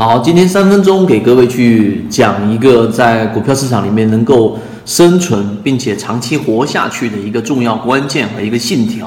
好，今天三分钟给各位去讲一个在股票市场里面能够生存并且长期活下去的一个重要关键和一个信条，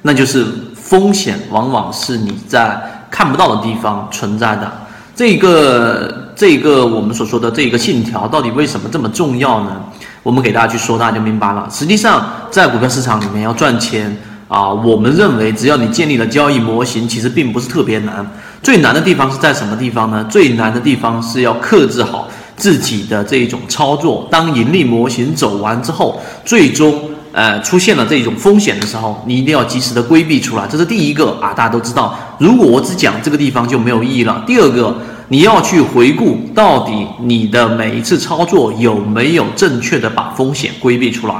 那就是风险往往是你在看不到的地方存在的。这个这个我们所说的这个信条到底为什么这么重要呢？我们给大家去说，大家就明白了。实际上，在股票市场里面要赚钱。啊，我们认为只要你建立了交易模型，其实并不是特别难。最难的地方是在什么地方呢？最难的地方是要克制好自己的这一种操作。当盈利模型走完之后，最终呃出现了这种风险的时候，你一定要及时的规避出来。这是第一个啊，大家都知道。如果我只讲这个地方就没有意义了。第二个，你要去回顾到底你的每一次操作有没有正确的把风险规避出来。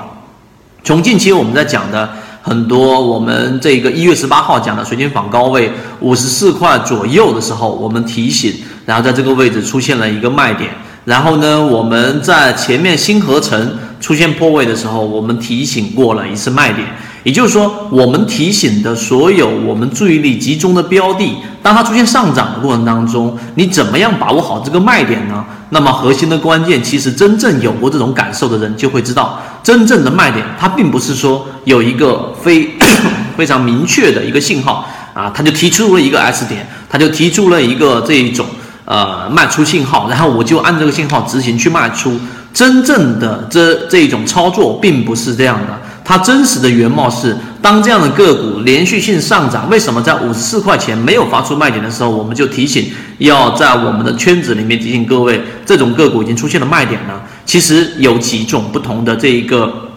从近期我们在讲的。很多我们这个一月十八号讲的水晶坊高位五十四块左右的时候，我们提醒，然后在这个位置出现了一个卖点。然后呢，我们在前面新合成出现破位的时候，我们提醒过了一次卖点。也就是说，我们提醒的所有我们注意力集中的标的，当它出现上涨的过程当中，你怎么样把握好这个卖点呢？那么核心的关键，其实真正有过这种感受的人就会知道，真正的卖点，它并不是说有一个非 非常明确的一个信号啊，他就提出了一个 S 点，他就提出了一个这一种呃卖出信号，然后我就按这个信号执行去卖出。真正的这这一种操作并不是这样的。它真实的原貌是，当这样的个股连续性上涨，为什么在五十四块钱没有发出卖点的时候，我们就提醒要在我们的圈子里面提醒各位，这种个股已经出现了卖点呢？其实有几种不同的这一个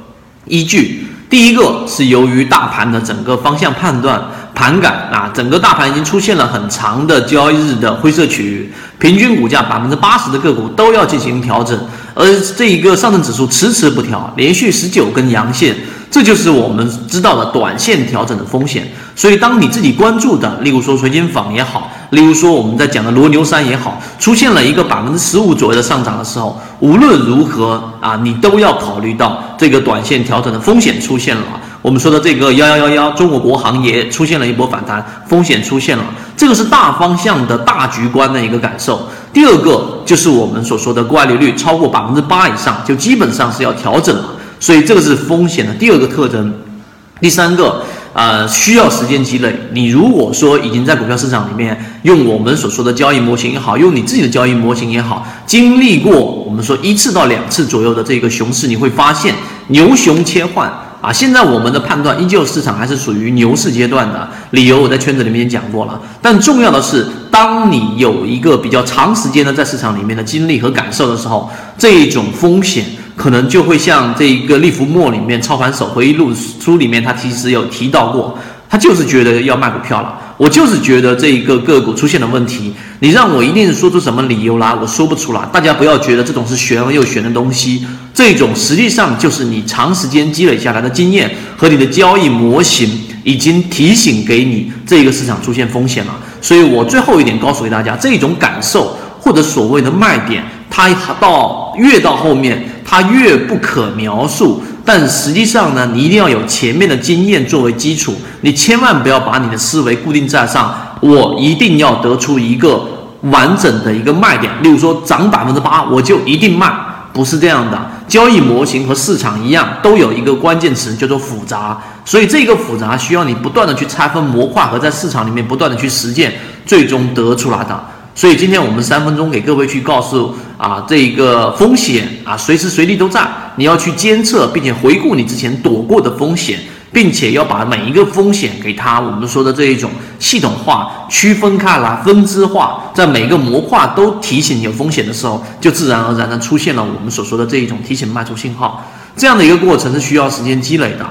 依据。第一个是由于大盘的整个方向判断盘感啊，整个大盘已经出现了很长的交易日的灰色区域，平均股价百分之八十的个股都要进行调整，而这一个上证指数迟迟不调，连续十九根阳线。这就是我们知道的短线调整的风险，所以当你自己关注的，例如说水晶坊也好，例如说我们在讲的罗牛山也好，出现了一个百分之十五左右的上涨的时候，无论如何啊，你都要考虑到这个短线调整的风险出现了。我们说的这个幺幺幺幺，中国国航也出现了一波反弹，风险出现了，这个是大方向的大局观的一个感受。第二个就是我们所说的乖离率超过百分之八以上，就基本上是要调整了。所以这个是风险的第二个特征，第三个，呃，需要时间积累。你如果说已经在股票市场里面用我们所说的交易模型也好，用你自己的交易模型也好，经历过我们说一次到两次左右的这个熊市，你会发现牛熊切换啊。现在我们的判断依旧市场还是属于牛市阶段的，理由我在圈子里面讲过了。但重要的是，当你有一个比较长时间的在市场里面的经历和感受的时候，这种风险。可能就会像这一个《利弗莫》里面《超凡手回忆录》书里面，他其实有提到过，他就是觉得要卖股票了。我就是觉得这一个个股出现了问题，你让我一定是说出什么理由来，我说不出来。大家不要觉得这种是玄而又玄的东西，这种实际上就是你长时间积累下来的经验和你的交易模型已经提醒给你这个市场出现风险了。所以我最后一点告诉给大家，这种感受或者所谓的卖点，它到越到后面。它越不可描述，但实际上呢，你一定要有前面的经验作为基础，你千万不要把你的思维固定在上。我一定要得出一个完整的一个卖点，例如说涨百分之八，我就一定卖，不是这样的。交易模型和市场一样，都有一个关键词叫做复杂，所以这个复杂需要你不断的去拆分模块和在市场里面不断的去实践，最终得出来的。所以今天我们三分钟给各位去告诉啊，这个风险啊，随时随地都在，你要去监测，并且回顾你之前躲过的风险，并且要把每一个风险给它我们说的这一种系统化区分开来，分支化，在每个模块都提醒有风险的时候，就自然而然的出现了我们所说的这一种提醒卖出信号，这样的一个过程是需要时间积累的。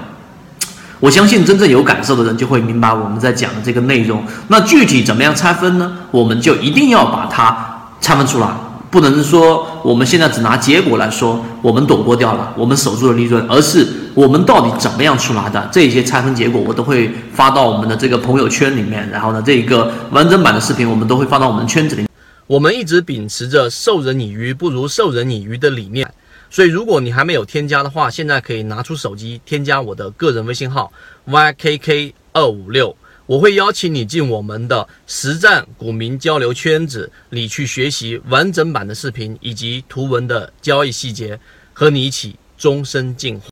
我相信真正有感受的人就会明白我们在讲的这个内容。那具体怎么样拆分呢？我们就一定要把它拆分出来，不能说我们现在只拿结果来说，我们躲过掉了，我们守住了利润，而是我们到底怎么样出来的这些拆分结果，我都会发到我们的这个朋友圈里面。然后呢，这一个完整版的视频我们都会发到我们的圈子里。我们一直秉持着授人以鱼不如授人以渔的理念。所以，如果你还没有添加的话，现在可以拿出手机添加我的个人微信号 ykk 二五六。我会邀请你进我们的实战股民交流圈子里去学习完整版的视频以及图文的交易细节，和你一起终身进化。